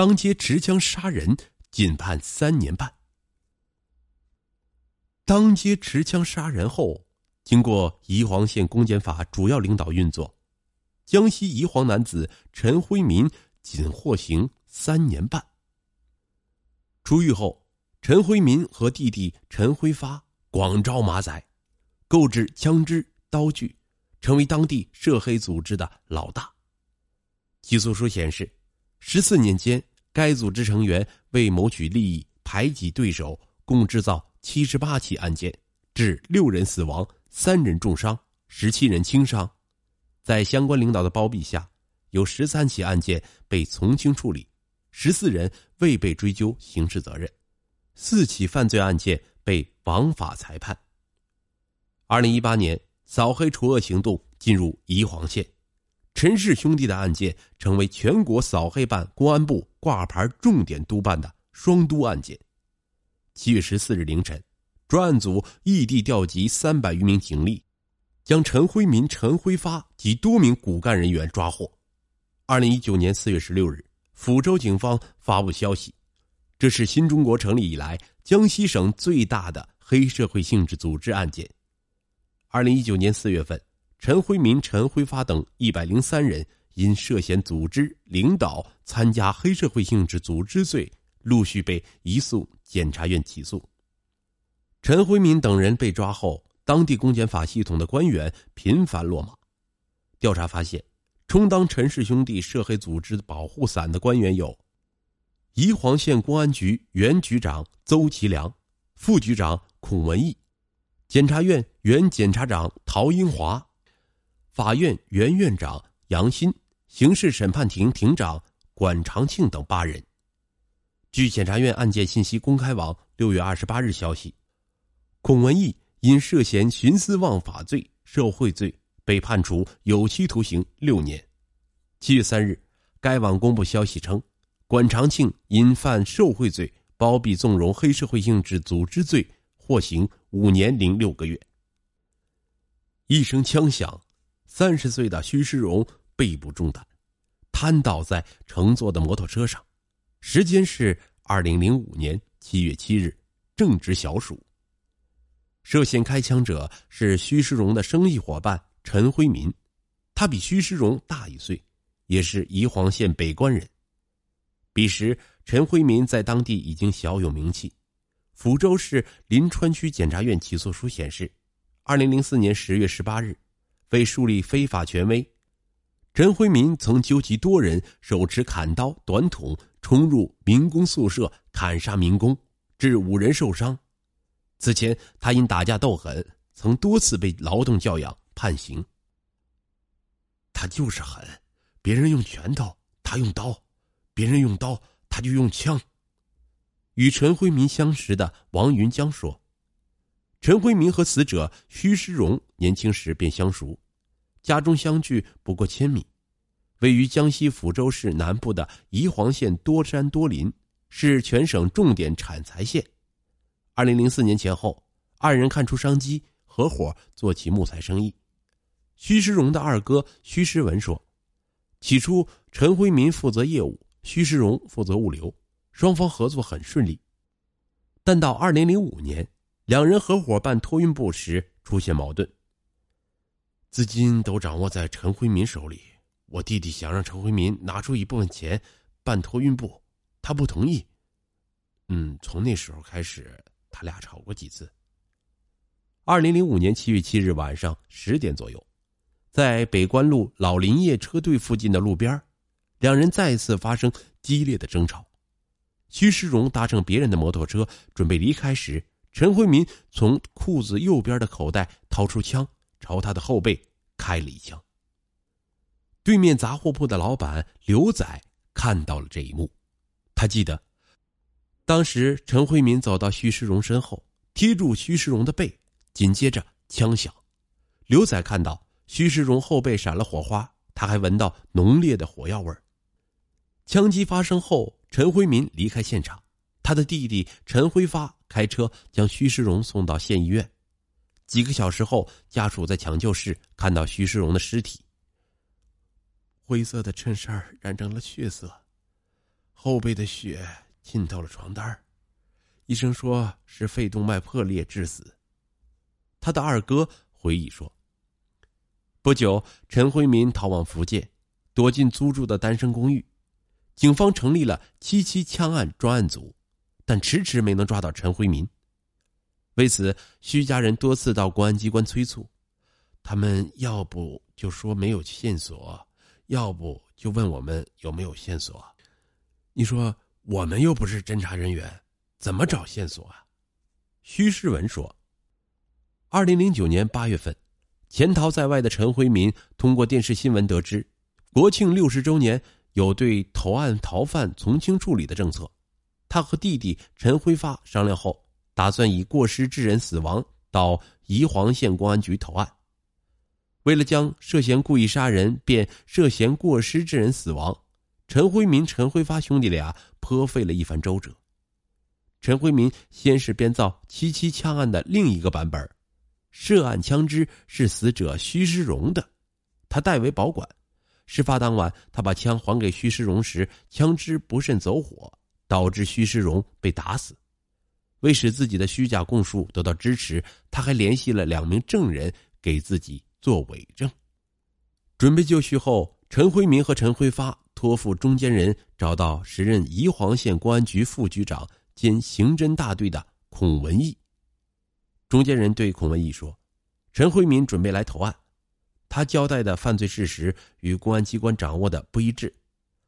当街持枪杀人，仅判三年半。当街持枪杀人后，经过宜黄县公检法主要领导运作，江西宜黄男子陈辉民仅获刑三年半。出狱后，陈辉民和弟弟陈辉发广招马仔，购置枪支、刀具，成为当地涉黑组织的老大。起诉书显示，十四年间，该组织成员为谋取利益，排挤对手，共制造。七十八起案件，致六人死亡，三人重伤，十七人轻伤。在相关领导的包庇下，有十三起案件被从轻处理，十四人未被追究刑事责任，四起犯罪案件被枉法裁判。二零一八年，扫黑除恶行动进入宜黄县，陈氏兄弟的案件成为全国扫黑办公安部挂牌重点督办的双督案件。七月十四日凌晨，专案组异地调集三百余名警力，将陈辉民、陈辉发及多名骨干人员抓获。二零一九年四月十六日，抚州警方发布消息，这是新中国成立以来江西省最大的黑社会性质组织案件。二零一九年四月份，陈辉民、陈辉发等一百零三人因涉嫌组织、领导、参加黑社会性质组织罪。陆续被移送检察院起诉。陈辉民等人被抓后，当地公检法系统的官员频繁落马。调查发现，充当陈氏兄弟涉黑组织保护伞的官员有：宜黄县公安局原局长邹其良、副局长孔文义、检察院原检察长陶英华、法院原院长杨鑫、刑事审判庭庭长管长庆等八人。据检察院案件信息公开网六月二十八日消息，孔文义因涉嫌徇私枉法罪、受贿罪，被判处有期徒刑六年。七月三日，该网公布消息称，管长庆因犯受贿罪、包庇纵容黑社会性质组织罪，获刑五年零六个月。一声枪响，三十岁的徐世荣背部中弹，瘫倒在乘坐的摩托车上。时间是二零零五年七月七日，正值小暑。涉嫌开枪者是徐世荣的生意伙伴陈辉民，他比徐世荣大一岁，也是宜黄县北关人。彼时，陈辉民在当地已经小有名气。抚州市临川区检察院起诉书显示，二零零四年十月十八日，为树立非法权威。陈辉民曾纠集多人，手持砍刀、短筒，冲入民工宿舍，砍杀民工，致五人受伤。此前，他因打架斗狠，曾多次被劳动教养判刑。他就是狠，别人用拳头，他用刀；别人用刀，他就用枪。与陈辉民相识的王云江说：“陈辉民和死者徐世荣年轻时便相熟。”家中相距不过千米，位于江西抚州市南部的宜黄县多山多林，是全省重点产材县。二零零四年前后，二人看出商机，合伙做起木材生意。徐世荣的二哥徐世文说：“起初，陈辉民负责业务，徐世荣负责物流，双方合作很顺利。但到二零零五年，两人合伙办托运部时出现矛盾。”资金都掌握在陈辉民手里，我弟弟想让陈辉民拿出一部分钱办托运部，他不同意。嗯，从那时候开始，他俩吵过几次。二零零五年七月七日晚上十点左右，在北关路老林业车队附近的路边，两人再次发生激烈的争吵。徐世荣搭乘别人的摩托车准备离开时，陈辉民从裤子右边的口袋掏出枪。朝他的后背开了一枪。对面杂货铺的老板刘仔看到了这一幕，他记得，当时陈辉民走到徐世荣身后，贴住徐世荣的背，紧接着枪响。刘仔看到徐世荣后背闪了火花，他还闻到浓烈的火药味枪击发生后，陈辉民离开现场，他的弟弟陈辉发开车将徐世荣送到县医院。几个小时后，家属在抢救室看到徐世荣的尸体，灰色的衬衫染成了血色，后背的血浸到了床单医生说是肺动脉破裂致死。他的二哥回忆说：“不久，陈辉民逃往福建，躲进租住的单身公寓。警方成立了七七枪案专案组，但迟迟没能抓到陈辉民。为此，徐家人多次到公安机关催促，他们要不就说没有线索，要不就问我们有没有线索。你说我们又不是侦查人员，怎么找线索啊？”徐世文说。二零零九年八月份，潜逃在外的陈辉民通过电视新闻得知，国庆六十周年有对投案逃犯从轻处理的政策。他和弟弟陈辉发商量后，打算以过失致人死亡到宜黄县公安局投案。为了将涉嫌故意杀人变涉嫌过失致人死亡，陈辉民、陈辉发兄弟俩颇费了一番周折。陈辉民先是编造七七枪案的另一个版本。涉案枪支是死者徐世荣的，他代为保管。事发当晚，他把枪还给徐世荣时，枪支不慎走火，导致徐世荣被打死。为使自己的虚假供述得到支持，他还联系了两名证人给自己做伪证。准备就绪后，陈辉民和陈辉发托付中间人找到时任宜黄县公安局副局长兼刑侦大队的孔文义。中间人对孔文义说：“陈辉民准备来投案，他交代的犯罪事实与公安机关掌握的不一致，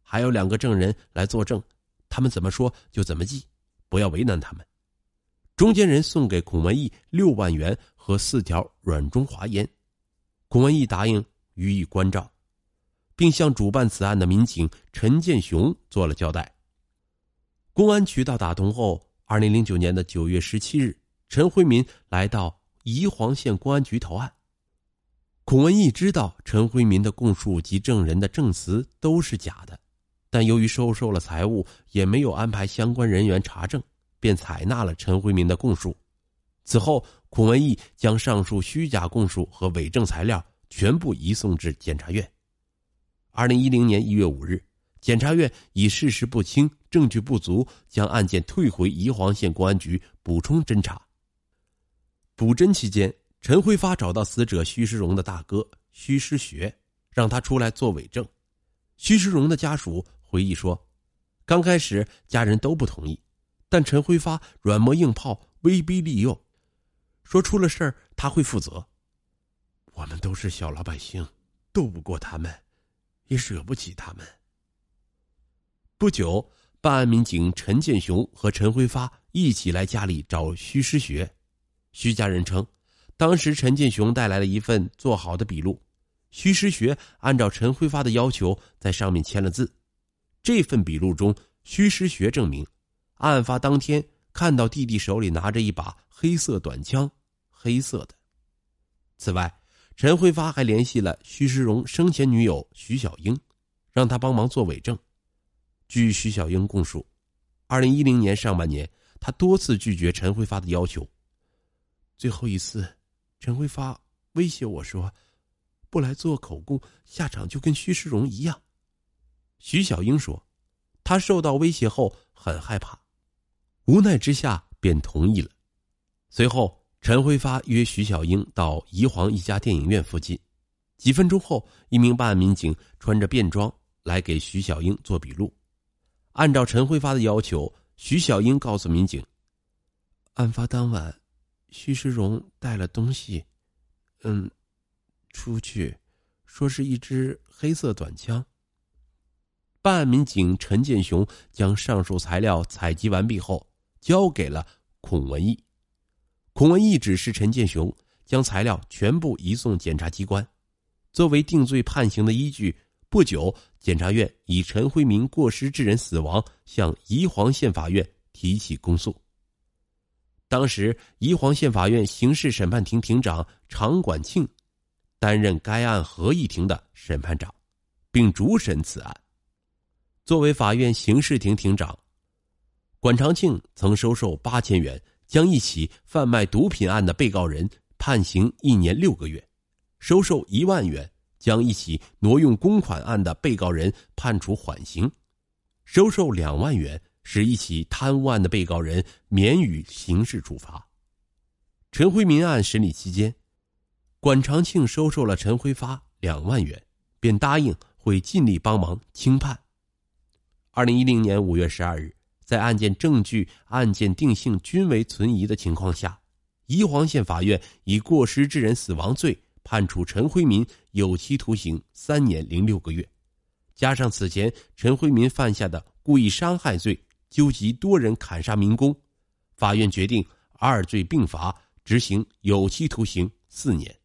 还有两个证人来作证，他们怎么说就怎么记，不要为难他们。”中间人送给孔文义六万元和四条软中华烟，孔文义答应予以关照，并向主办此案的民警陈建雄做了交代。公安渠道打通后，二零零九年的九月十七日。陈辉民来到宜黄县公安局投案。孔文义知道陈辉民的供述及证人的证词都是假的，但由于收受了财物，也没有安排相关人员查证，便采纳了陈辉民的供述。此后，孔文义将上述虚假供述和伪证材料全部移送至检察院。二零一零年一月五日，检察院以事实不清、证据不足，将案件退回宜黄县公安局补充侦查。补侦期间，陈辉发找到死者徐世荣的大哥徐世学，让他出来做伪证。徐世荣的家属回忆说，刚开始家人都不同意，但陈辉发软磨硬泡，威逼利诱，说出了事儿他会负责。我们都是小老百姓，斗不过他们，也惹不起他们。不久，办案民警陈建雄和陈辉发一起来家里找徐师学。徐家人称，当时陈建雄带来了一份做好的笔录，徐师学按照陈辉发的要求在上面签了字。这份笔录中，徐师学证明，案发当天看到弟弟手里拿着一把黑色短枪，黑色的。此外，陈辉发还联系了徐世荣生前女友徐小英，让他帮忙做伪证。据徐小英供述，二零一零年上半年，他多次拒绝陈辉发的要求。最后一次，陈辉发威胁我说：“不来做口供，下场就跟徐世荣一样。”徐小英说：“他受到威胁后很害怕，无奈之下便同意了。”随后，陈辉发约徐小英到宜黄一家电影院附近。几分钟后，一名办案民警穿着便装来给徐小英做笔录。按照陈辉发的要求，徐小英告诉民警：“案发当晚。”徐世荣带了东西，嗯，出去，说是一支黑色短枪。办案民警陈建雄将上述材料采集完毕后，交给了孔文义。孔文义指示陈建雄将材料全部移送检察机关，作为定罪判刑的依据。不久，检察院以陈辉明过失致人死亡向宜黄县法院提起公诉。当时，宜黄县法院刑事审判庭庭长常管庆担任该案合议庭的审判长，并主审此案。作为法院刑事庭庭长，管长庆曾收受八千元，将一起贩卖毒品案的被告人判刑一年六个月；收受一万元，将一起挪用公款案的被告人判处缓刑。收受两万元，使一起贪污案的被告人免予刑事处罚。陈辉民案审理期间，管长庆收受了陈辉发两万元，便答应会尽力帮忙轻判。二零一零年五月十二日，在案件证据、案件定性均为存疑的情况下，宜黄县法院以过失致人死亡罪。判处陈辉民有期徒刑三年零六个月，加上此前陈辉民犯下的故意伤害罪，纠集多人砍杀民工，法院决定二罪并罚，执行有期徒刑四年。